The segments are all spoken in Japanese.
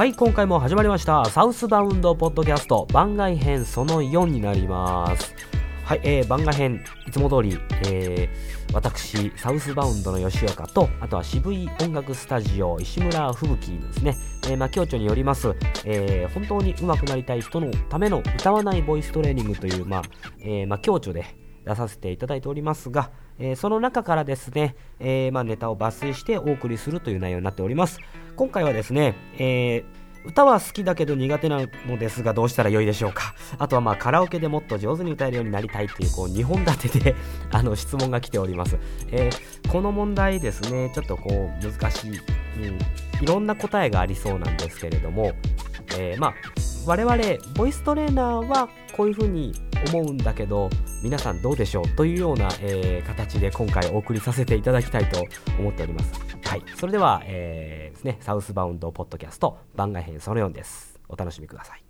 はい今回も始まりましたサウスバウンドポッドキャスト番外編その4になりますはい、えー、番外編いつも通り、えー、私サウスバウンドの吉岡とあとは渋い音楽スタジオ石村吹雪ですね、えー、まあ、教著によります、えー、本当に上手くなりたい人のための歌わないボイストレーニングという、まあえまあ、教著で出させていただいておりますが、えー、その中からですね、えーまあ、ネタを抜粋してお送りするという内容になっております。今回はですね、えー歌は好きだけど苦手なのですがどうしたらよいでしょうか？あとはまあカラオケでもっと上手に歌えるようになりたいっていうこう2本立てであの質問が来ております、えー、この問題ですねちょっとこう難しい、うん、いろんな答えがありそうなんですけれども、えー、まあ我々ボイストレーナーはこういうふうに思うんだけど皆さんどうでしょう？というような、えー、形で今回お送りさせていただきたいと思っております。はい、それでは、えー、ですね、サウスバウンドポッドキャスト番外編その4です。お楽しみください。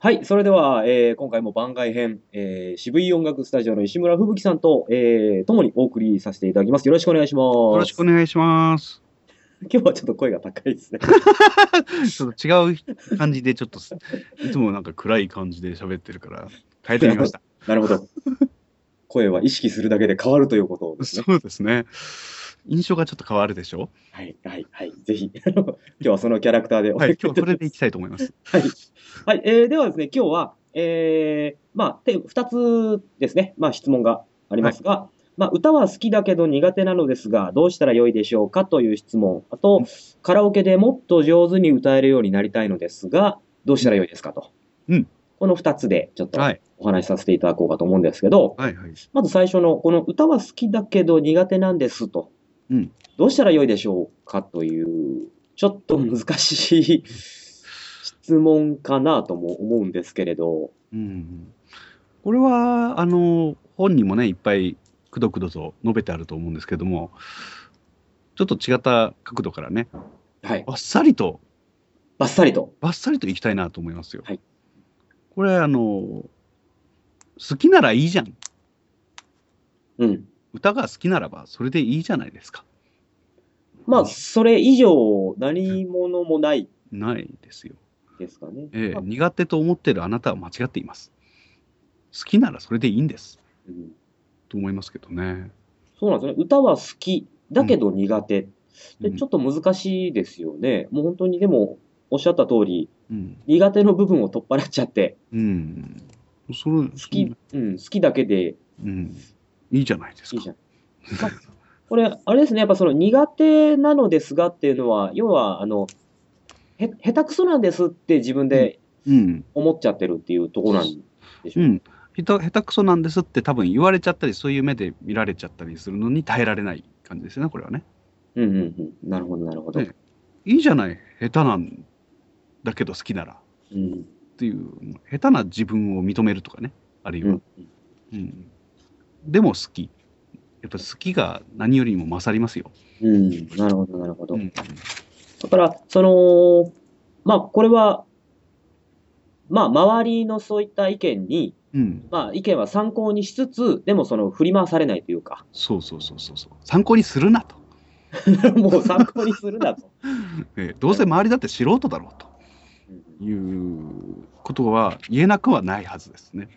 はい。それでは、えー、今回も番外編、えー、渋い音楽スタジオの石村吹雪さんと、えー、共にお送りさせていただきます。よろしくお願いします。よろしくお願いします。今日はちょっと声が高いですね。ちょっと違う感じで、ちょっと、いつもなんか暗い感じで喋ってるから、変えてみました。なるほど。声は意識するだけで変わるということですね。そうですね。印象がちょっと変わるでしょ？はい、はい、はい。ぜひ、今日はそのキャラクターではい、今日それでいきたいと思います。はい。はい、えー、ではですね、今日は、えー、まあ、二つですね、まあ質問がありますが、はいまあ、歌は好きだけど苦手なのですが、どうしたらよいでしょうかという質問。あと、カラオケでもっと上手に歌えるようになりたいのですが、どうしたらよいですかと。うん。この二つでちょっとお話しさせていただこうかと思うんですけど、はいはい、まず最初の、この歌は好きだけど苦手なんですと。うん。どうしたらよいでしょうかという、ちょっと難しい質問かなとも思うんですけれど。うん。これは、あの、本にもね、いっぱいくどくどと述べてあると思うんですけども、ちょっと違った角度からね、はい。バッサリと、バッサリと。バッサリといきたいなと思いますよ。はい。これ、あの、好きならいいじゃん。うん。歌が好きならば、それでいいじゃないですか。まあ、それ以上、何者もない。ないですよ。ですかね。ええ、苦手と思ってるあなたは間違っています。好きならそれでいいんです。うんと思いますけどね。そうなんですね。歌は好き、だけど苦手。うん、で、ちょっと難しいですよね。もう本当にでも、おっしゃった通り、うん、苦手の部分を取っ払っちゃって、うん。それ好き、うん、好きだけで、うん。いいじゃないですか。いいじゃん。まあ、これ、あれですね、やっぱその苦手なのですがっていうのは、要は、あの、へ、下手くそなんですって自分で思っちゃってるっていうところなんでしょう、うん、下手くそなんですって多分言われちゃったり、そういう目で見られちゃったりするのに耐えられない感じですね、これはね。うんうんうん。なるほど、なるほど、ね。いいじゃない、下手なんだけど好きなら。うん、っていう、下手な自分を認めるとかね、あるいは。うん、うん、でも好き。やっぱ好きが何よりも勝りますよ。うん、なるほど、なるほど。うん、だから、その、まあ、これは、まあ、周りのそういった意見に、うん、まあ、意見は参考にしつつ、でもその振り回されないというか。そうそうそうそうそう。参考にするなと。もう参考にするなと。えどうせ周りだって素人だろうということは言えなくはないはずですね。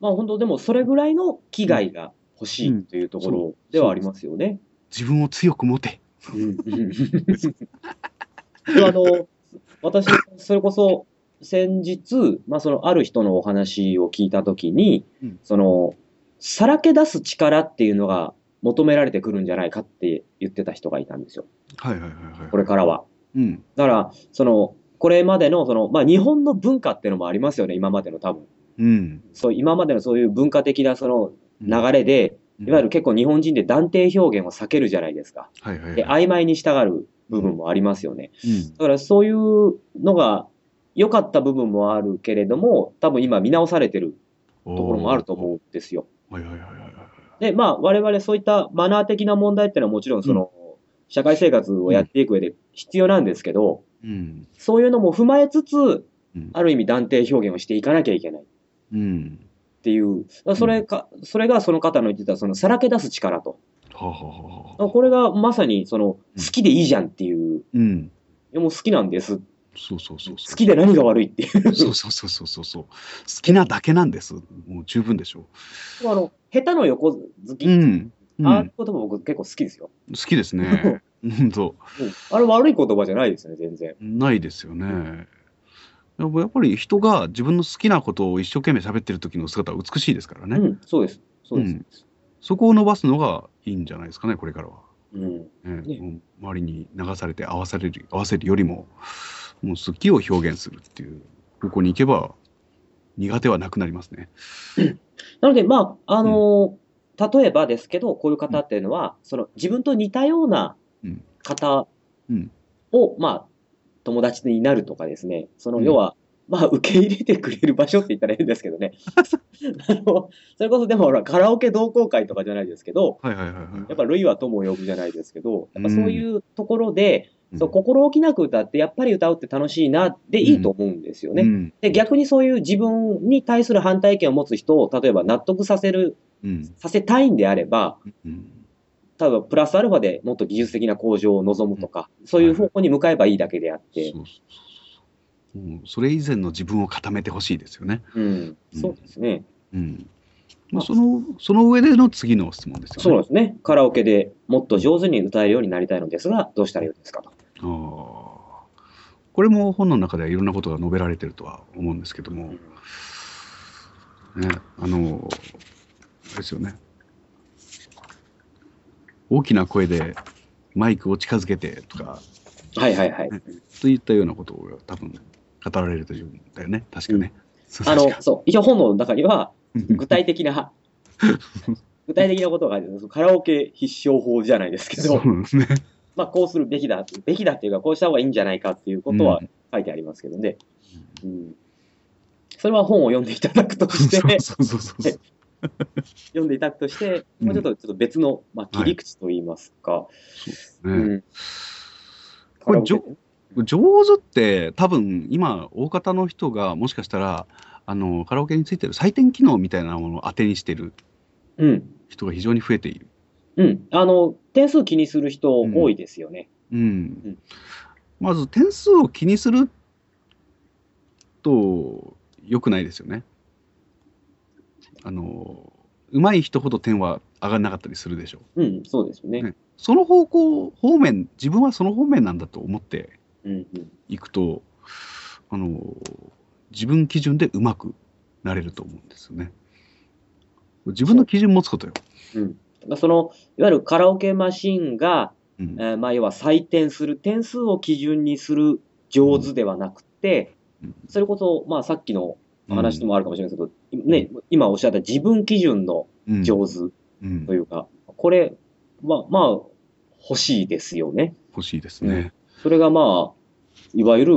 まあ本当でもそれぐらいの危害が欲しいというところではありますよね。自分を強く持て。であの私、それこそ先日、まあ、そのある人のお話を聞いたときに、うん、その、さらけ出す力っていうのが求められてくるん。じゃないかって言ってた人がいたん。ですよ。はいはいはい、はい。これからは。うん。だから、その、これまでの、その、まあ、日本の文化っていうのもありますよね、今までの多分。うん。そう、今までのそういう文化的なその流れで、うん、いわゆる結構日本人で断定表現を避けるじゃないですか。はいはい、はい、で、曖昧に従う部分もありますよね。うん、だからそういうのが良かった部分もあるけれども、多分今見直されてるところもあると思うんですよ。はいはいはいはい。で、まあ我々そういったマナー的な問題っていうのはもちろんその、うん、社会生活をやっていく上で必要なんですけど、うん、そういうのも踏まえつつ、うん、ある意味断定表現をしていかなきゃいけない。うん。っていう、それか、それがその方の言ってた、そのさらけ出す力と。これがまさにその好きでいいじゃんっていう、うん。いやもう好きなんです。そうそうそう。好きで何が悪いっていう。そうそうそうそうそう。好きなだけなんです。もう十分でしょあの、下手の横好き、う。うん。うん、ああいう言葉僕結構好きですよ。好きですね。本当。うんあれ悪い言葉じゃないですね、全然。ないですよね。やっぱり人が自分の好きなことを一生懸命喋ってる時の姿は美しいですからね。うん、そうです。そうです。うんそこを伸ばすのがいいんじゃないですかね、これからは。うん。ね周りに流されて合わされる合わせるよりももう好きを表現するっていう方向に行けば苦手はなくなりますね。なので、まあ、あのー例えばですけど、こういう方っていうのは、その自分と似たようなうん。方うん。を、まあ、友達になるとかですね、そのうん。要は、まあ、受け入れてくれる場所って言ったら変ですけどね。あの、それこそでもほら、カラオケ同好会とかじゃないですけど。やっぱ、ルイは友を呼ぶじゃないですけど、やっぱそういうところで、うんそう、心置きなく歌って、やっぱり歌うって楽しいな、でいいと思うんですよね。うんで、逆にそういう自分に対する反対意見を持つ人を、例えば納得させる、うんさせたいんであれば、うん例えばプラスアルファでもっと技術的な向上を望むとか、そういう方向に向かえばいいだけであって、それ以前の自分を固めてほしいですよね。うん、そうですね。うんまあ、そのその上での次の質問ですよね。そうですね。カラオケでもっと上手に歌えるようになりたいのですが、どうしたらいいですかと。これも本の中ではいろんなことが述べられてるとは思うんですけども、ね、あの、あれですよね。大きな声でマイクを近づけてとか、はいはいはい。といったようなことを多分語られるというんだよね、確かね。そうあのそう、一応本の中には、具体的な、具体的なことがある。カラオケ必勝法じゃないですけど、そうですね。まあ、こうするべきだ、べきだっていうか、こうした方がいいんじゃないかっていうことは書いてありますけどね。うん。それは本を読んでいただくとして。読んでいただくとして、うんもうちょっとちょっと別の、まあ、切り口といいますか。ねうん。これ上手って多分今大方の人がもしかしたらあのカラオケについてる採点機能みたいなものを当てにしてるうん。人が非常に増えている。うん。あの、点数気にする人多いですよね。うんまず点数を気にすると良くないですよね。あの上手い人ほど点は上がらなかったりするでしょう。うん、そうですよね。ねその方向方面自分はその方面なんだと思ってうん、うん。いくとあの自分基準でうまくなれると思うんですよね。自分の基準持つことよ。うん。まあその、いわゆるカラオケマシンが、うん。えーまあ、要は採点する点数を基準にする上手ではなくて、うん。それこそ、まあ、さっきの話でもあるかもしれないですけど、ね、今おっしゃった自分基準のうん。上手うん。というか、これは、まあ、欲しいですよね。欲しいですね。それがまあ、いわゆる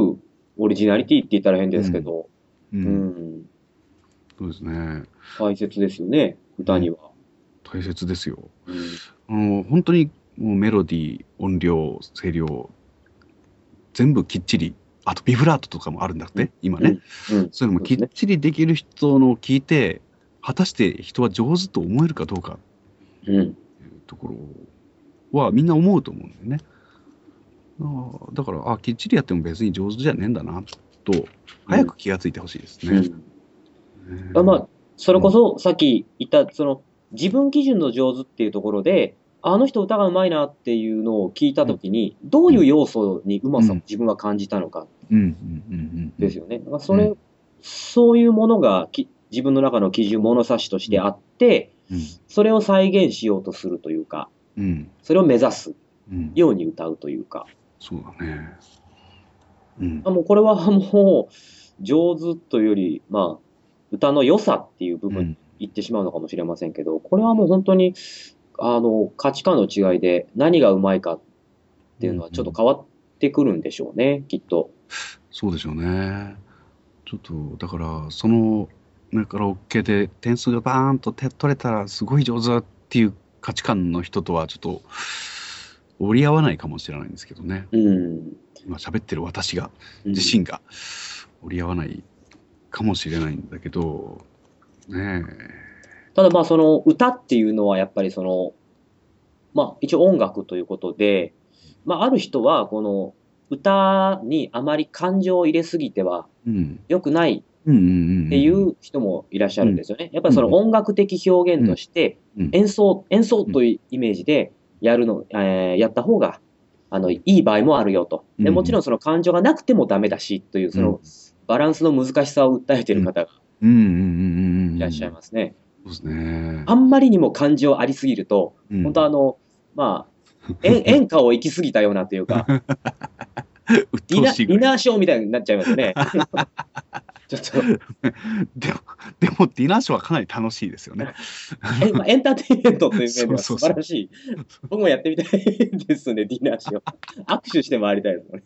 オリジナリティって言ったら変ですけど、ううん。ん、そうですね。大切ですよね、歌には。大切ですよ。うん。あの本当にもうメロディー、音量、声量、全部きっちり、あとビブラートとかもあるんだって、今ね。うん、そういうのもきっちりできる人のを聞いて、果たして人は上手と思えるかどうか。うん、っていうところはみんな思うと思うんだよね。あーだから、あ、きっちりやっても別に上手じゃねえんだな、と、早く気がついてほしいですね。うん。あまあ、それこそさっき言った、その自分基準の上手っていうところで、あの人歌がうまいなっていうのを聞いたときに、どういう要素にうまさを自分が感じたのかうん、うん、うん、うん。ですよね。だからそれ、うそういうものがき自分の中の基準、物差しとしてあって、うん、それを再現しようとするというか、うん、それを目指すうん。ように歌うというか、そうだね。うんあ。もうこれはもう上手というより、まあ、歌の良さっていう部分うん言ってしまうのかもしれませんけど、これはもう本当に、あの、価値観の違いで何がうまいかっていうのはちょっと変わってくるんでしょうね、きっと。そうでしょうね。ちょっと、だから、その、だから、OK で点数がバーンと手取れたらすごい上手だっていう価値観の人とはちょっと折り合わないかもしれないんですけどね。うん。今喋ってる私が、うん自身が折り合わないかもしれないんだけど、ねただまあその歌っていうのはやっぱりその、まあ、一応音楽ということで、まあ、ある人は、この歌にあまり感情を入れすぎてはうん。良くない。っていう人もいらっしゃるんですよね。やっぱりその音楽的表現としてうん、演奏、演奏というイメージでやるの、えーやった方が、あの、いい場合もあるよと。で、うんもちろんその感情がなくてもダメだし、という、その、バランスの難しさを訴えている方がうんうんうんうんうん。いらっしゃいますね。そうですね。あんまりにも感情ありすぎると、うん本当あの、まあ、演 演歌を行き過ぎたようなというか、鬱ディナディナーショーみたいになっちゃいますよね。ちょっと、でも、でもディナーショーはかなり楽しいですよね。えまあ、エンターテインメントという面では素そうそうそう晴らしい。僕もやってみたいですね、ディナーショー。握手して回りたいですね。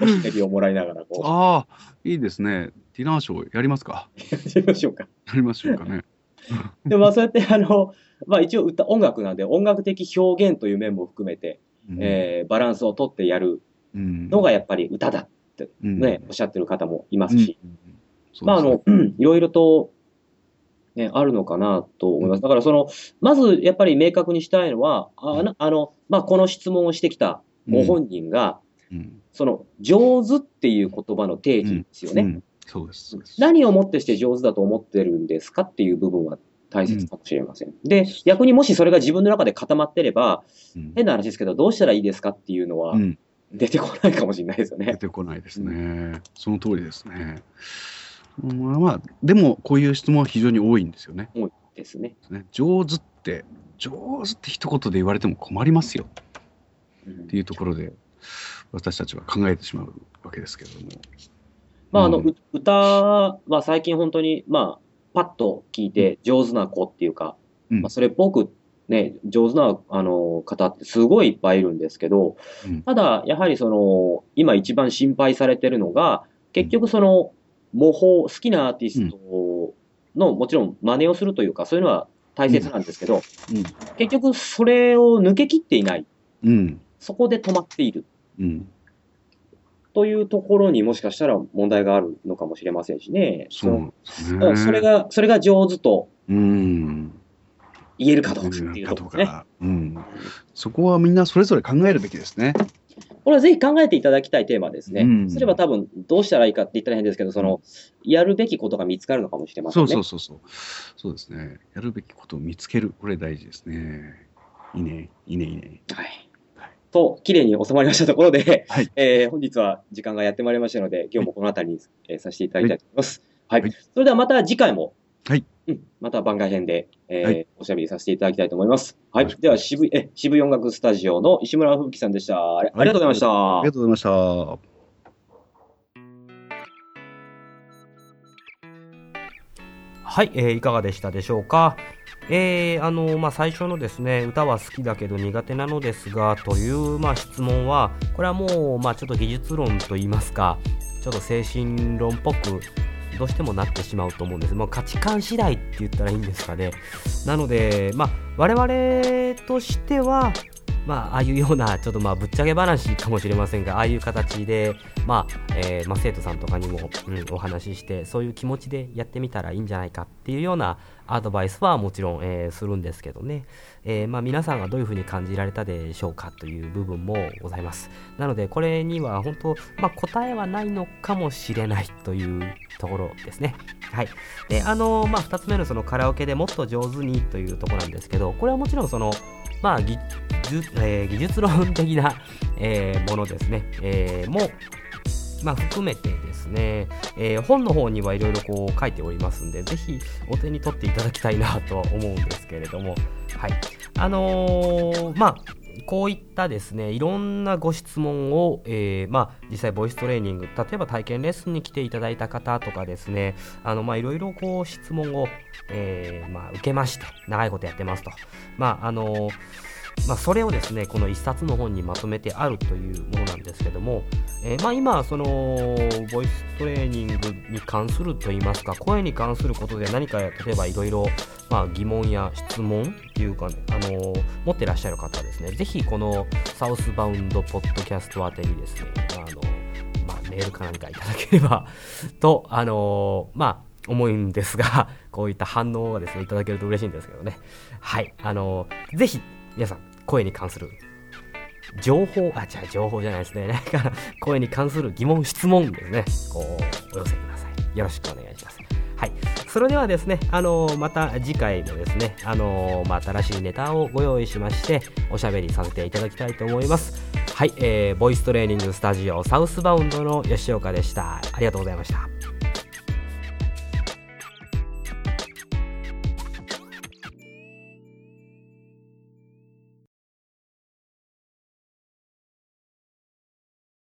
おひねりをもらいながら、こああ、いいですね。ディナーショーやりますか？う、やってみましょうか。やりましょうかね。でも、まあ、そうやって、あの、まあ、一応歌、音楽なんで、音楽的表現という面も含めて、うんえーバランスをとってやるうんのがやっぱり歌だってうんね、おっしゃってる方もいますうんし、まあ、あの、うんいろいろと、ね、あるのかなと思います。だから、その、まず、やっぱり明確にしたいのは、あなあの、まあ、この質問をしてきたご本人が、うんその、上手っていう言葉の定義ですよね。うんそうです。そうです何をもってして上手だと思ってるんですかっていう部分は大切かもしれません。で、逆にもしそれが自分の中で固まってれば、うん変な話ですけど、どうしたらいいですかっていうのはうん出てこないかもしれないですよね出。てこないですね。その通りですね。まあまあ、でも、こういう質問は非常に多いんですよね。多いですね。ね上手って、上手って一言で言われても困りますようんっていうところで、私たちは考えてしまうわけですけれども。まあ、あの、うん。う歌は最近本当に、まあ、パッと聞いて上手な子っていうか、うん。まあ、それっぽくね、上手な、あの、方ってすごいいっぱいいるんですけど、うん。ただ、やはりその、今一番心配されてるのが、結局その、模倣、好きなアーティストの、もちろん真似をするというか、そういうのは大切なんですけど、結局それを抜け切っていない。うん。うん。そこで止まっている。うん。というところにもしかしたら問題があるのかもしれませんしね。そうね。うんそれが、それが上手とうん。言えるかどうかっていうかところね。うん。そこはみんなそれぞれ考えるべきですね。これはぜひ考えていただきたいテーマですね。うんすれば多分どうしたらいいかって言ったら変ですけど、その、やるべきことが見つかるのかもしれませんね。そうそうそうそう。そうですね。やるべきことを見つける。これ大事ですね。いいね。いいね、いいね。はい。と、綺麗に収まりましたところで、はいえー本日は時間がやってまいりましたので、今日もこの辺りに、えーさせていただきたいと思います。はい。はいそれではまた次回も、はいうん、また番外編で、えーはいおしゃべりさせていただきたいと思います。はい。では、渋い、え、渋い音楽スタジオの石村吹雪さんでした。ありがとうございました。ありがとうございました。はい、えーいかがでしたでしょうか？えーあのまあ、最初のですね歌は好きだけど苦手なのですがという、まあ、質問はこれはもう、まあ、ちょっと技術論といいますかちょっと精神論っぽくどうしてもなってしまうと思うんです、まあ、価値観次第って言ったらいいんですかねなので、まあ、我々としてはまあ、ああいうような、ちょっとまあ、ぶっちゃけ話かもしれませんが、ああいう形で、まあ、えーまあ、生徒さんとかにも、うん、お話しして、そういう気持ちでやってみたらいいんじゃないかっていうようなアドバイスはもちろん、えーするんですけどね、えーまあ、皆さんがどういうふうに感じられたでしょうかという部分もございます。なので、これには本当、まあ、答えはないのかもしれないというところですね。はい。で、あのまあ、2つ目のそのカラオケでもっと上手にというところなんですけど、これはもちろんその、まあ、技術えー技術論的な、えーものですね、えーも、まあ、含めてですね、えー本の方にはいろいろこう書いておりますんで、ぜひお手に取っていただきたいなとは思うんですけれども、はい。あのーまあ、こういったですね、いろんなご質問を、えーまあ、実際ボイストレーニング、例えば体験レッスンに来ていただいた方とかですね、あの、まあ、いろいろこう質問を、えーまあ、受けまして、長いことやってますと。まあ、あのーまあ、それをですねこの一冊の本にまとめてあるというものなんですけども、えーまあ、今そのボイストレーニングに関するといいますか声に関することで何か例えばいろいろま疑問や質問っていうか、ね、あのー持ってらっしゃる方はですね。ぜひこのサウスバウンドポッドキャスト宛てにですね、ああのまあ、メールか何かいただければ と、あのまあ思うんですが、こういった反応をですねいただけると嬉しいんですけどね。はい。あのぜひ皆さん声に関する情報あじゃあ情報じゃないですね。なんか声に関する疑問質問ですね。こうお寄せください。よろしくお願いします。はい。それではですねあのまた次回もですねあのまあ、新しいネタをご用意しましておしゃべりさせていただきたいと思います。はい、えー、ボイストレーニングスタジオサウスバウンドの吉岡でした。ありがとうございました。